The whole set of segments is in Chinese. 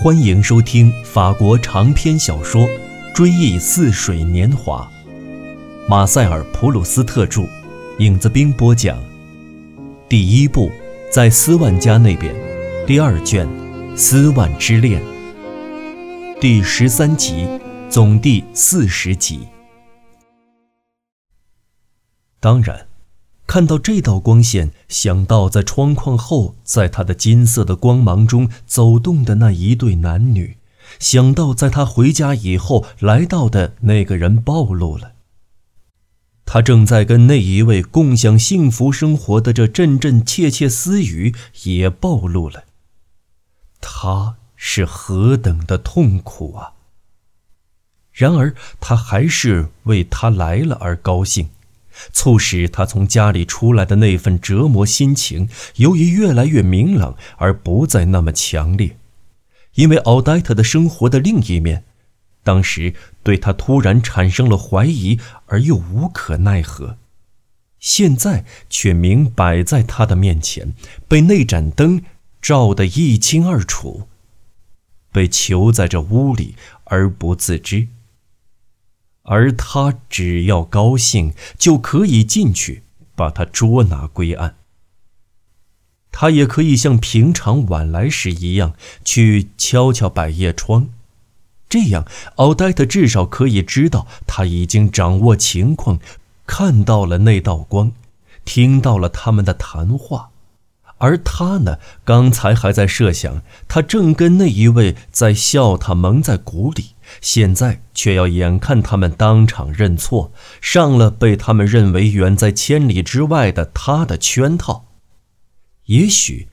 欢迎收听法国长篇小说《追忆似水年华》，马塞尔·普鲁斯特著，影子兵播讲。第一部，在斯万家那边，第二卷，《斯万之恋》，第十三集，总第四十集。当然。看到这道光线，想到在窗框后，在他的金色的光芒中走动的那一对男女，想到在他回家以后来到的那个人暴露了。他正在跟那一位共享幸福生活的这阵阵窃窃私语也暴露了。他是何等的痛苦啊！然而他还是为他来了而高兴。促使他从家里出来的那份折磨心情，由于越来越明朗而不再那么强烈，因为奥黛特的生活的另一面，当时对他突然产生了怀疑而又无可奈何，现在却明摆在他的面前，被那盏灯照得一清二楚，被囚在这屋里而不自知。而他只要高兴，就可以进去把他捉拿归案。他也可以像平常晚来时一样去敲敲百叶窗，这样奥黛特至少可以知道他已经掌握情况，看到了那道光，听到了他们的谈话。而他呢，刚才还在设想，他正跟那一位在笑他蒙在鼓里，现在却要眼看他们当场认错，上了被他们认为远在千里之外的他的圈套。也许，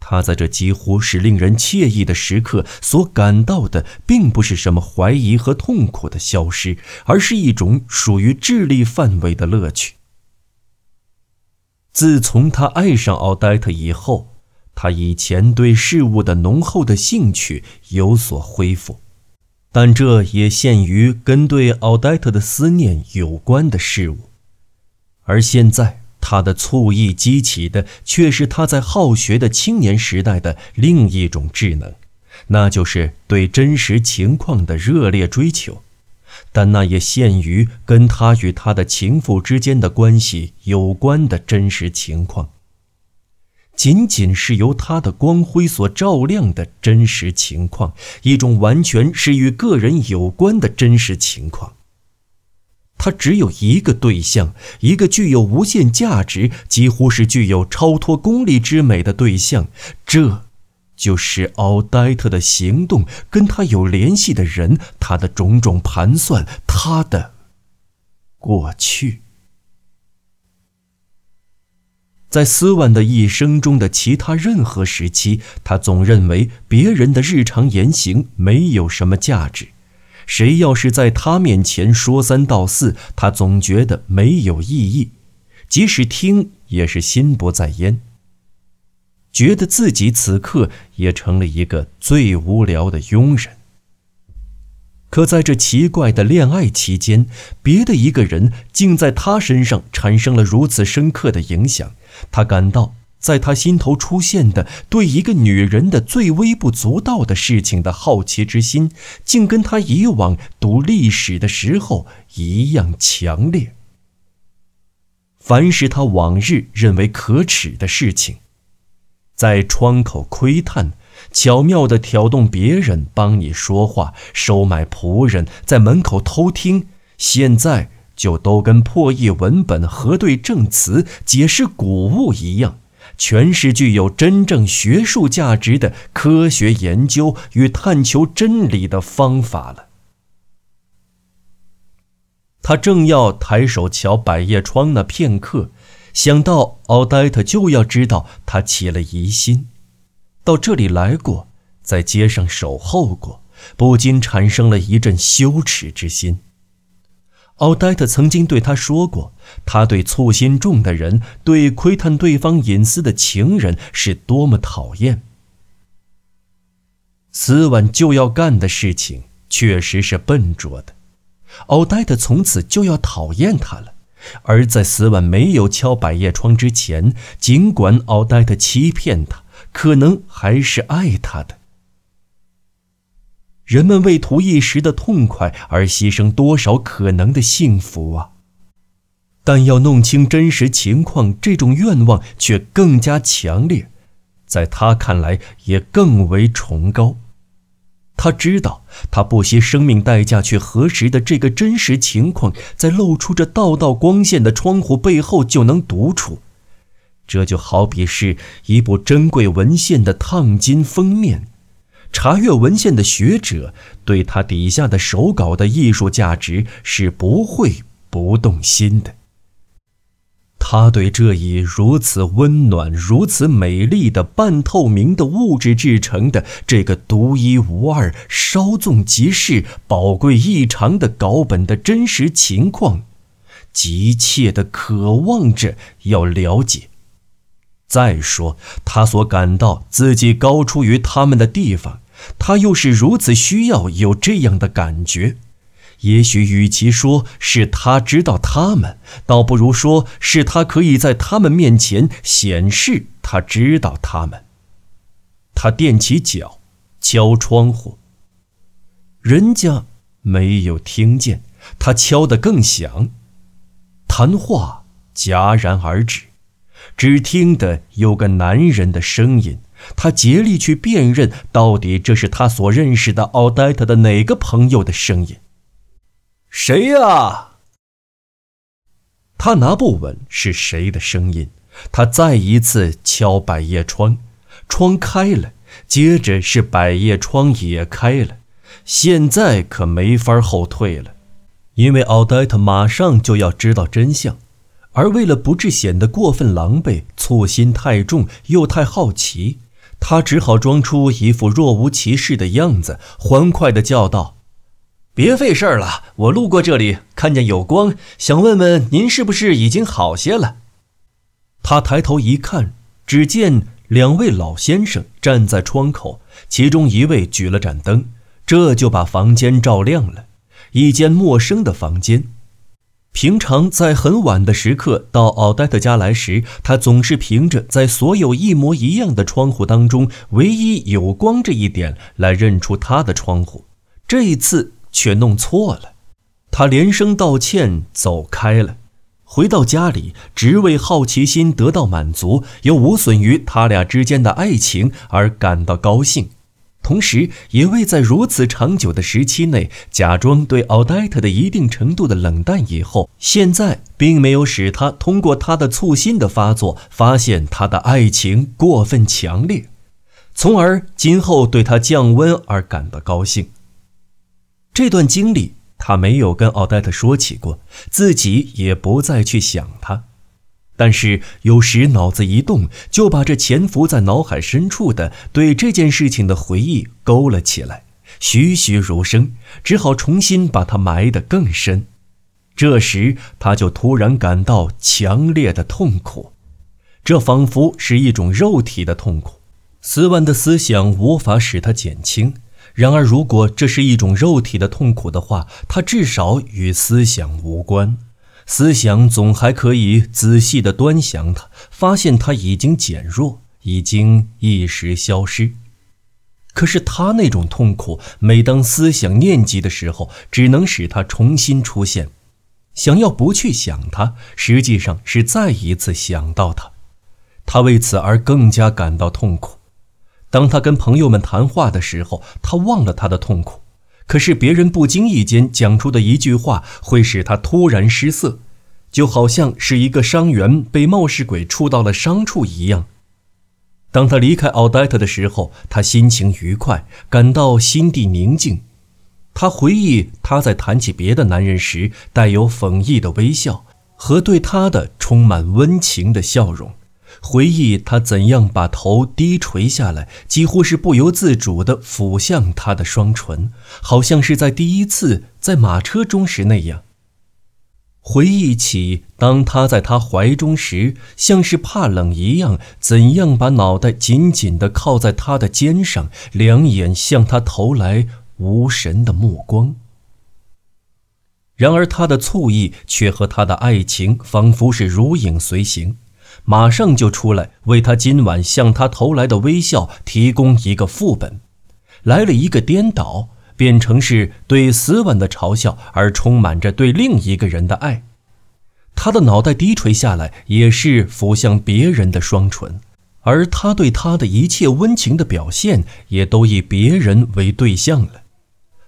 他在这几乎是令人惬意的时刻所感到的，并不是什么怀疑和痛苦的消失，而是一种属于智力范围的乐趣。自从他爱上奥黛特以后，他以前对事物的浓厚的兴趣有所恢复，但这也限于跟对奥黛特的思念有关的事物。而现在，他的醋意激起的却是他在好学的青年时代的另一种智能，那就是对真实情况的热烈追求。但那也限于跟他与他的情妇之间的关系有关的真实情况，仅仅是由他的光辉所照亮的真实情况，一种完全是与个人有关的真实情况。他只有一个对象，一个具有无限价值，几乎是具有超脱功利之美的对象，这。就是奥黛特的行动，跟他有联系的人，他的种种盘算，他的过去，在斯万的一生中的其他任何时期，他总认为别人的日常言行没有什么价值。谁要是在他面前说三道四，他总觉得没有意义，即使听也是心不在焉。觉得自己此刻也成了一个最无聊的庸人。可在这奇怪的恋爱期间，别的一个人竟在他身上产生了如此深刻的影响。他感到，在他心头出现的对一个女人的最微不足道的事情的好奇之心，竟跟他以往读历史的时候一样强烈。凡是他往日认为可耻的事情。在窗口窥探，巧妙地挑动别人帮你说话，收买仆人，在门口偷听，现在就都跟破译文本、核对证词、解释古物一样，全是具有真正学术价值的科学研究与探求真理的方法了。他正要抬手瞧百叶窗那片刻。想到奥黛特就要知道他起了疑心，到这里来过，在街上守候过，不禁产生了一阵羞耻之心。奥黛特曾经对他说过，他对粗心重的人，对窥探对方隐私的情人是多么讨厌。斯万就要干的事情确实是笨拙的，奥黛特从此就要讨厌他了。而在斯万没有敲百叶窗之前，尽管奥黛特欺骗他，可能还是爱他的。人们为图一时的痛快而牺牲多少可能的幸福啊！但要弄清真实情况，这种愿望却更加强烈，在他看来也更为崇高。他知道，他不惜生命代价去核实的这个真实情况，在露出着道道光线的窗户背后就能读出。这就好比是一部珍贵文献的烫金封面。查阅文献的学者对他底下的手稿的艺术价值是不会不动心的。他对这一如此温暖、如此美丽的半透明的物质制成的这个独一无二、稍纵即逝、宝贵异常的稿本的真实情况，急切地渴望着要了解。再说，他所感到自己高出于他们的地方，他又是如此需要有这样的感觉。也许与其说是他知道他们，倒不如说是他可以在他们面前显示他知道他们。他踮起脚，敲窗户。人家没有听见，他敲得更响。谈话戛然而止。只听得有个男人的声音，他竭力去辨认，到底这是他所认识的奥黛特的哪个朋友的声音。谁呀？他拿不稳是谁的声音。他再一次敲百叶窗，窗开了，接着是百叶窗也开了。现在可没法后退了，因为奥黛特马上就要知道真相。而为了不致显得过分狼狈，醋心太重又太好奇，他只好装出一副若无其事的样子，欢快地叫道：“别费事儿了，我路过这里，看见有光，想问问您是不是已经好些了。”他抬头一看，只见两位老先生站在窗口，其中一位举了盏灯，这就把房间照亮了，一间陌生的房间。平常在很晚的时刻到奥黛特家来时，他总是凭着在所有一模一样的窗户当中唯一有光这一点来认出他的窗户。这一次却弄错了，他连声道歉走开了。回到家里，只为好奇心得到满足，又无损于他俩之间的爱情而感到高兴。同时，也为在如此长久的时期内假装对奥黛特的一定程度的冷淡，以后现在并没有使他通过他的醋心的发作，发现他的爱情过分强烈，从而今后对他降温而感到高兴。这段经历他没有跟奥黛特说起过，自己也不再去想他。但是有时脑子一动，就把这潜伏在脑海深处的对这件事情的回忆勾了起来，栩栩如生，只好重新把它埋得更深。这时他就突然感到强烈的痛苦，这仿佛是一种肉体的痛苦。斯万的思想无法使他减轻，然而如果这是一种肉体的痛苦的话，它至少与思想无关。思想总还可以仔细地端详它，发现它已经减弱，已经一时消失。可是他那种痛苦，每当思想念及的时候，只能使它重新出现。想要不去想它，实际上是再一次想到它。他为此而更加感到痛苦。当他跟朋友们谈话的时候，他忘了他的痛苦。可是别人不经意间讲出的一句话，会使他突然失色，就好像是一个伤员被冒失鬼触到了伤处一样。当他离开奥黛特的时候，他心情愉快，感到心地宁静。他回忆他在谈起别的男人时带有讽意的微笑，和对他的充满温情的笑容。回忆他怎样把头低垂下来，几乎是不由自主地抚向他的双唇，好像是在第一次在马车中时那样。回忆起当他在他怀中时，像是怕冷一样，怎样把脑袋紧紧地靠在他的肩上，两眼向他投来无神的目光。然而他的醋意却和他的爱情仿佛是如影随形。马上就出来为他今晚向他投来的微笑提供一个副本，来了一个颠倒，变成是对死吻的嘲笑，而充满着对另一个人的爱。他的脑袋低垂下来，也是俯向别人的双唇，而他对他的一切温情的表现，也都以别人为对象了。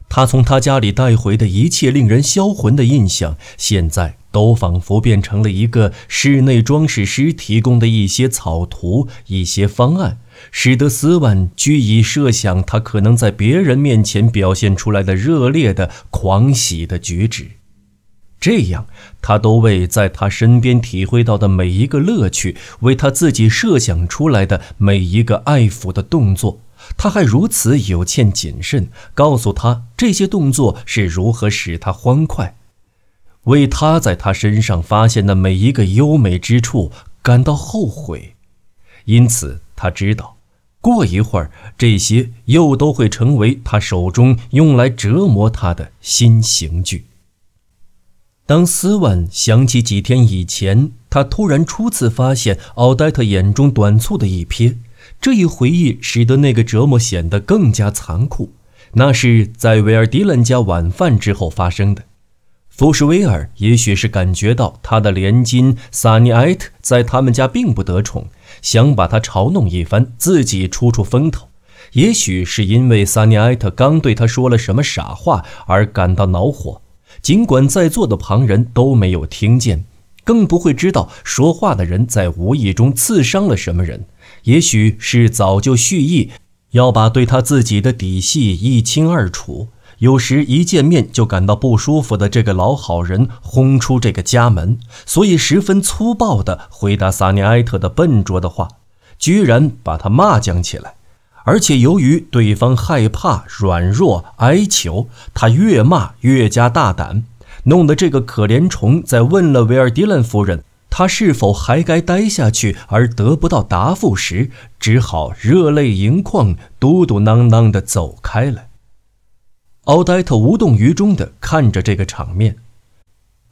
他从他家里带回的一切令人销魂的印象，现在都仿佛变成了一个室内装饰师提供的一些草图、一些方案，使得斯万居以设想他可能在别人面前表现出来的热烈的狂喜的举止。这样，他都为在他身边体会到的每一个乐趣，为他自己设想出来的每一个爱抚的动作。他还如此有欠谨慎，告诉他这些动作是如何使他欢快，为他在他身上发现的每一个优美之处感到后悔。因此，他知道，过一会儿这些又都会成为他手中用来折磨他的新刑具。当斯万想起几天以前，他突然初次发现奥黛特眼中短促的一瞥。这一回忆使得那个折磨显得更加残酷。那是在维尔迪兰家晚饭之后发生的。福什威尔也许是感觉到他的连襟萨尼埃特在他们家并不得宠，想把他嘲弄一番，自己出出风头。也许是因为萨尼埃特刚对他说了什么傻话而感到恼火，尽管在座的旁人都没有听见，更不会知道说话的人在无意中刺伤了什么人。也许是早就蓄意要把对他自己的底细一清二楚，有时一见面就感到不舒服的这个老好人轰出这个家门，所以十分粗暴地回答萨尼埃特的笨拙的话，居然把他骂将起来，而且由于对方害怕、软弱、哀求，他越骂越加大胆，弄得这个可怜虫在问了维尔迪兰夫人。他是否还该待下去？而得不到答复时，只好热泪盈眶、嘟嘟囔囔地走开了。奥黛特无动于衷地看着这个场面，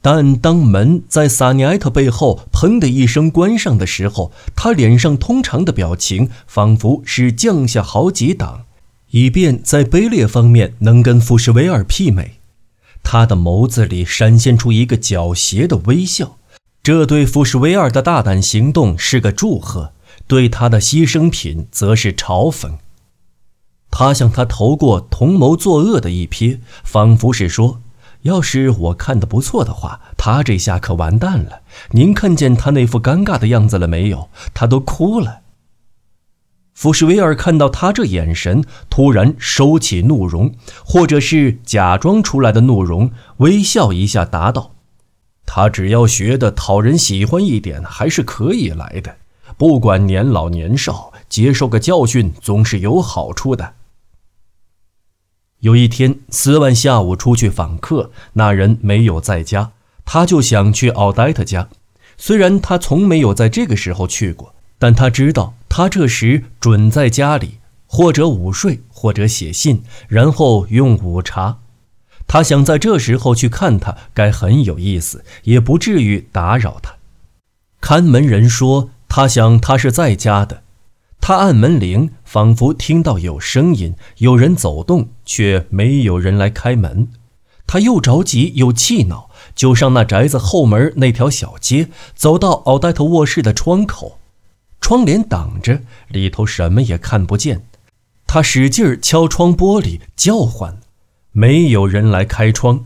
但当门在萨尼埃特背后“砰”的一声关上的时候，他脸上通常的表情仿佛是降下好几档，以便在卑劣方面能跟富士维尔媲美。他的眸子里闪现出一个狡黠的微笑。这对富士威尔的大胆行动是个祝贺，对他的牺牲品则是嘲讽。他向他投过同谋作恶的一瞥，仿佛是说：“要是我看的不错的话，他这下可完蛋了。您看见他那副尴尬的样子了没有？他都哭了。”福士威尔看到他这眼神，突然收起怒容，或者是假装出来的怒容，微笑一下，答道。他只要学的讨人喜欢一点，还是可以来的。不管年老年少，接受个教训总是有好处的。有一天，斯万下午出去访客，那人没有在家，他就想去奥黛特家。虽然他从没有在这个时候去过，但他知道他这时准在家里，或者午睡，或者写信，然后用午茶。他想在这时候去看他，该很有意思，也不至于打扰他。看门人说，他想他是在家的。他按门铃，仿佛听到有声音，有人走动，却没有人来开门。他又着急又气恼，就上那宅子后门那条小街，走到奥黛特卧室的窗口，窗帘挡着，里头什么也看不见。他使劲敲窗玻璃，叫唤。没有人来开窗，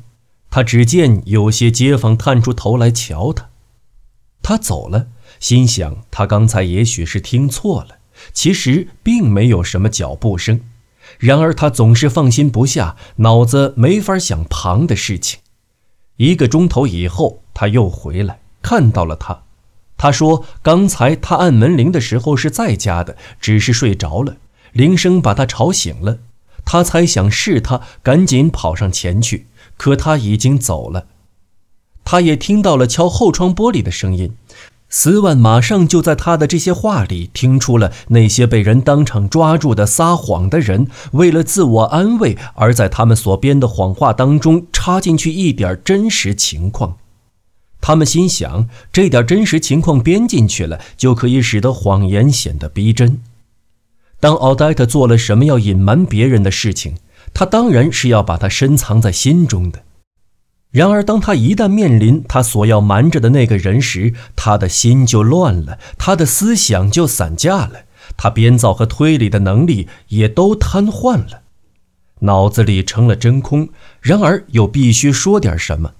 他只见有些街坊探出头来瞧他。他走了，心想他刚才也许是听错了，其实并没有什么脚步声。然而他总是放心不下，脑子没法想旁的事情。一个钟头以后，他又回来，看到了他。他说：“刚才他按门铃的时候是在家的，只是睡着了，铃声把他吵醒了。”他猜想是他，赶紧跑上前去，可他已经走了。他也听到了敲后窗玻璃的声音。斯万马上就在他的这些话里听出了那些被人当场抓住的撒谎的人，为了自我安慰而在他们所编的谎话当中插进去一点真实情况。他们心想，这点真实情况编进去了，就可以使得谎言显得逼真。当奥黛特做了什么要隐瞒别人的事情，他当然是要把它深藏在心中的。然而，当他一旦面临他所要瞒着的那个人时，他的心就乱了，他的思想就散架了，他编造和推理的能力也都瘫痪了，脑子里成了真空。然而，又必须说点什么，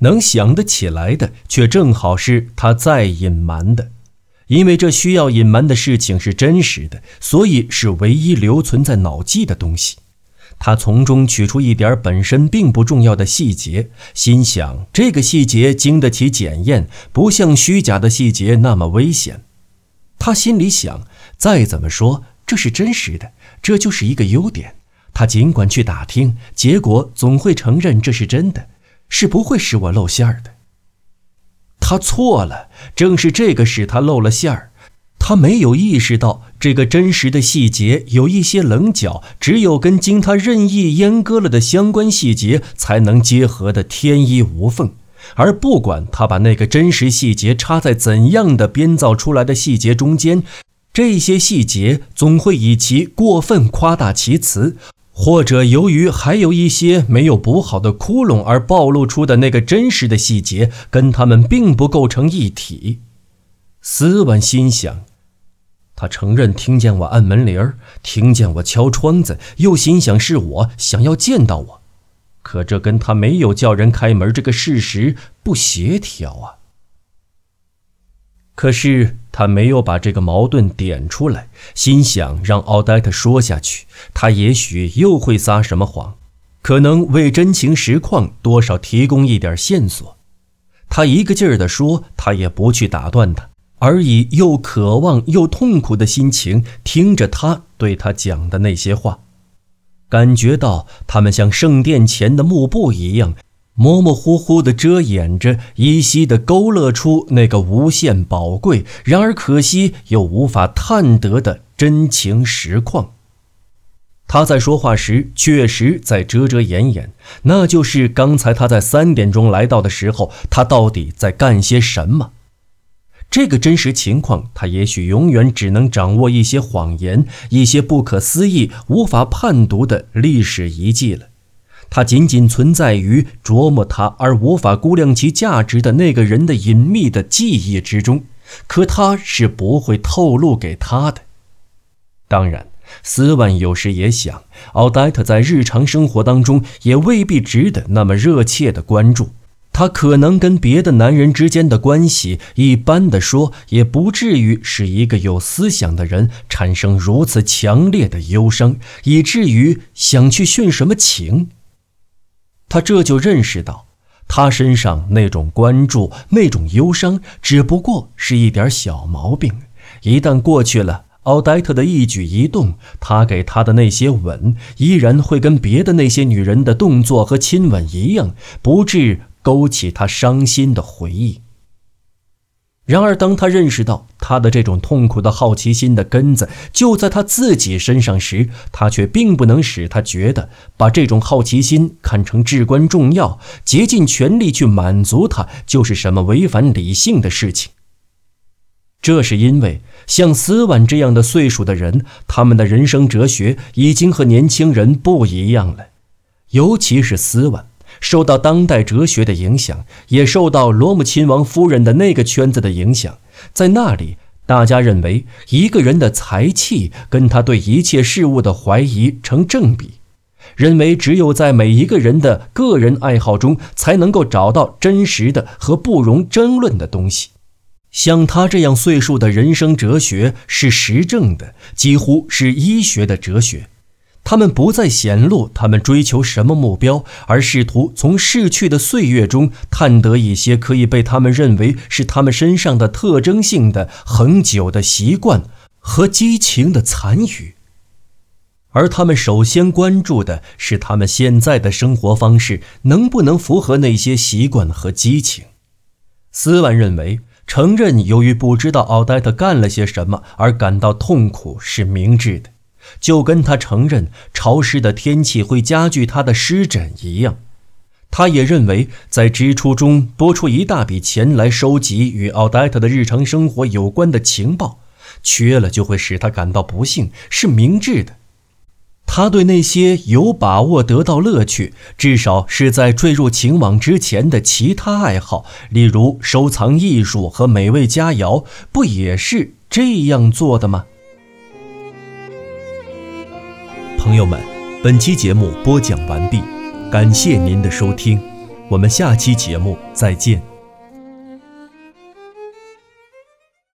能想得起来的，却正好是他在隐瞒的，因为这需要隐瞒的事情是真实的，所以是唯一留存在脑际的东西。他从中取出一点本身并不重要的细节，心想这个细节经得起检验，不像虚假的细节那么危险。他心里想，再怎么说这是真实的，这就是一个优点。他尽管去打听，结果总会承认这是真的，是不会使我露馅儿的。他错了，正是这个使他露了馅儿。他没有意识到这个真实的细节有一些棱角，只有跟经他任意阉割了的相关细节才能结合的天衣无缝。而不管他把那个真实细节插在怎样的编造出来的细节中间，这些细节总会以其过分夸大其词，或者由于还有一些没有补好的窟窿而暴露出的那个真实的细节跟他们并不构成一体。斯文心想。他承认听见我按门铃儿，听见我敲窗子，又心想是我想要见到我，可这跟他没有叫人开门这个事实不协调啊。可是他没有把这个矛盾点出来，心想让奥黛特说下去，他也许又会撒什么谎，可能为真情实况多少提供一点线索。他一个劲儿地说，他也不去打断他。而以又渴望又痛苦的心情听着他对他讲的那些话，感觉到他们像圣殿前的幕布一样，模模糊糊地遮掩着，依稀地勾勒出那个无限宝贵，然而可惜又无法探得的真情实况。他在说话时确实在遮遮掩掩，那就是刚才他在三点钟来到的时候，他到底在干些什么？这个真实情况，他也许永远只能掌握一些谎言，一些不可思议、无法判读的历史遗迹了。它仅仅存在于琢磨他而无法估量其价值的那个人的隐秘的记忆之中，可他是不会透露给他的。当然，斯万有时也想，奥黛特在日常生活当中也未必值得那么热切的关注。他可能跟别的男人之间的关系，一般的说，也不至于使一个有思想的人产生如此强烈的忧伤，以至于想去殉什么情。他这就认识到，他身上那种关注、那种忧伤，只不过是一点小毛病。一旦过去了，奥黛特的一举一动，他给她的那些吻，依然会跟别的那些女人的动作和亲吻一样，不至。勾起他伤心的回忆。然而，当他认识到他的这种痛苦的好奇心的根子就在他自己身上时，他却并不能使他觉得把这种好奇心看成至关重要，竭尽全力去满足他就是什么违反理性的事情。这是因为像斯万这样的岁数的人，他们的人生哲学已经和年轻人不一样了，尤其是斯万。受到当代哲学的影响，也受到罗姆亲王夫人的那个圈子的影响。在那里，大家认为一个人的才气跟他对一切事物的怀疑成正比，认为只有在每一个人的个人爱好中才能够找到真实的和不容争论的东西。像他这样岁数的人生哲学是实证的，几乎是医学的哲学。他们不再显露他们追求什么目标，而试图从逝去的岁月中探得一些可以被他们认为是他们身上的特征性的恒久的习惯和激情的残余。而他们首先关注的是他们现在的生活方式能不能符合那些习惯和激情。斯万认为，承认由于不知道奥黛特干了些什么而感到痛苦是明智的。就跟他承认潮湿的天气会加剧他的湿疹一样，他也认为在支出中多出一大笔钱来收集与奥黛特的日常生活有关的情报，缺了就会使他感到不幸，是明智的。他对那些有把握得到乐趣，至少是在坠入情网之前的其他爱好，例如收藏艺术和美味佳肴，不也是这样做的吗？朋友们，本期节目播讲完毕，感谢您的收听，我们下期节目再见。